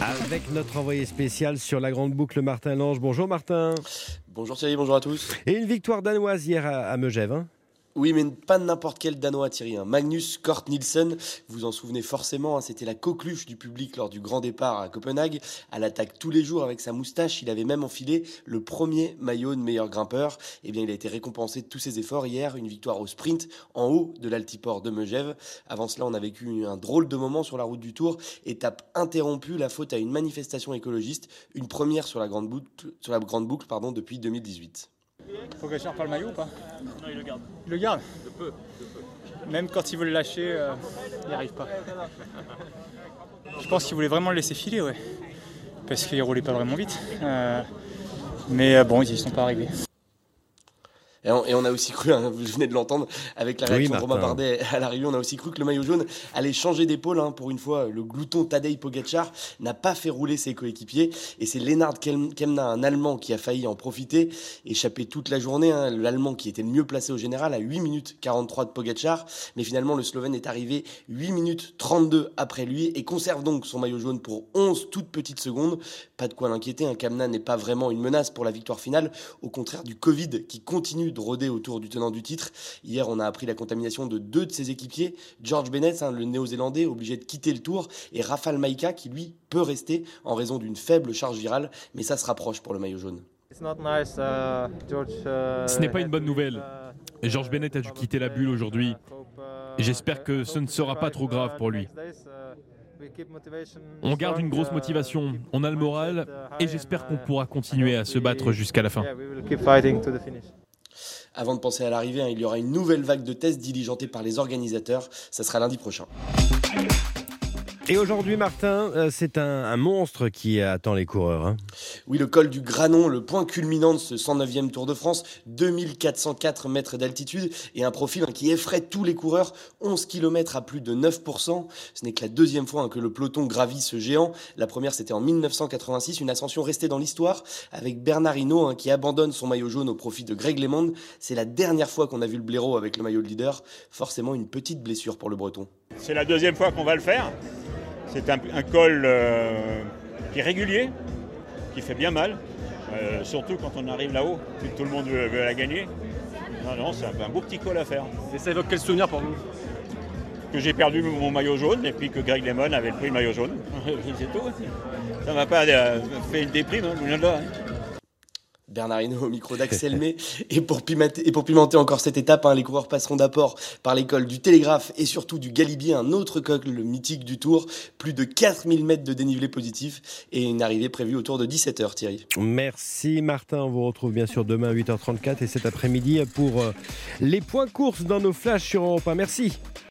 Avec notre envoyé spécial sur la grande boucle, Martin Lange. Bonjour Martin. Bonjour Thierry, bonjour à tous. Et une victoire danoise hier à, Megève. Hein oui, mais pas n'importe quel Danois, Thierry. Hein. Magnus Kort Nielsen, vous en souvenez forcément, hein, c'était la coqueluche du public lors du grand départ à Copenhague. À l'attaque tous les jours avec sa moustache, il avait même enfilé le premier maillot de meilleur grimpeur. Eh bien, il a été récompensé de tous ses efforts hier. Une victoire au sprint en haut de l'altiport de Megève. Avant cela, on a vécu un drôle de moment sur la route du Tour. Étape interrompue, la faute à une manifestation écologiste. Une première sur la grande boucle, depuis 2018. Faut que pas le maillot ou pas Non, il le garde. Il le garde De peu, Même quand il veut le lâcher, euh, il n'y arrive pas. Je pense qu'il voulait vraiment le laisser filer, ouais. Parce qu'il roulait pas vraiment vite. Euh, mais euh, bon, ils n'y sont pas arrivés. Et on, a aussi cru, hein, vous venez de l'entendre, avec la réaction de Romain Bardet à l'arrivée, on a aussi cru que le maillot jaune allait changer d'épaule. Hein, pour une fois, le glouton Tadej Pogacar n'a pas fait rouler ses coéquipiers. Et c'est Lennart Kemna, un Allemand, qui a failli en profiter, échapper toute la journée. Hein, L'Allemand qui était le mieux placé au général à 8 minutes 43 de Pogacar. Mais finalement, le Slovène est arrivé 8 minutes 32 après lui et conserve donc son maillot jaune pour 11 toutes petites secondes. Pas de quoi l'inquiéter, un Kemna n'est pas vraiment une menace pour la victoire finale, au contraire du Covid qui continue de rôder autour du tenant du titre. Hier, on a appris la contamination de deux de ses équipiers, George Bennett, hein, le néo-zélandais, obligé de quitter le tour, et Rafal Maika, qui lui peut rester en raison d'une faible charge virale, mais ça se rapproche pour le maillot jaune. Uh, uh, Ce n'est pas une bonne nouvelle. Uh, George Bennett a dû quitter la bulle aujourd'hui. J'espère que ce ne sera pas trop grave pour lui. On garde une grosse motivation, on a le moral et j'espère qu'on pourra continuer à se battre jusqu'à la fin. Avant de penser à l'arrivée, hein, il y aura une nouvelle vague de tests diligentée par les organisateurs. Ça sera lundi prochain. Et aujourd'hui, Martin, euh, c'est un, monstre qui attend les coureurs. Hein. Oui, le col du Granon, le point culminant de ce 109e Tour de France, 2404 mètres d'altitude et un profil hein, qui effraie tous les coureurs, 11 km à plus de 9%. Ce n'est que la deuxième fois hein, que le peloton gravit ce géant. La première, c'était en 1986, une ascension restée dans l'histoire avec Bernard Hinault qui abandonne son maillot jaune au profit de Greg LeMond. C'est la dernière fois qu'on a vu le blaireau avec le maillot de leader. Forcément, une petite blessure pour le breton. C'est la deuxième fois qu'on va le faire. C'est un, col euh, qui est régulier, qui fait bien mal, euh, surtout quand on arrive là-haut, tout le monde veut, la gagner. Non, non, c'est un, beau petit col à faire. Et ça évoque quel souvenir pour vous Que j'ai perdu mon maillot jaune et puis que Greg Lemon avait pris le maillot jaune. c'est tout. Ça m'a pas euh, fait une déprime, hein, là. Bernard Hinault au micro d'Axel May. Et pour, pimenter, encore cette étape, hein, les coureurs passeront d'apport par l'école du Télégraphe et surtout du Galibier, un autre coq, le mythique du Tour. Plus de 4000 mètres de dénivelé positif et une arrivée prévue autour de 17h, Thierry. Merci Martin. On vous retrouve bien sûr demain à 8h34 et cet après-midi pour euh, les points courses dans nos flashs sur Europe 1. Merci.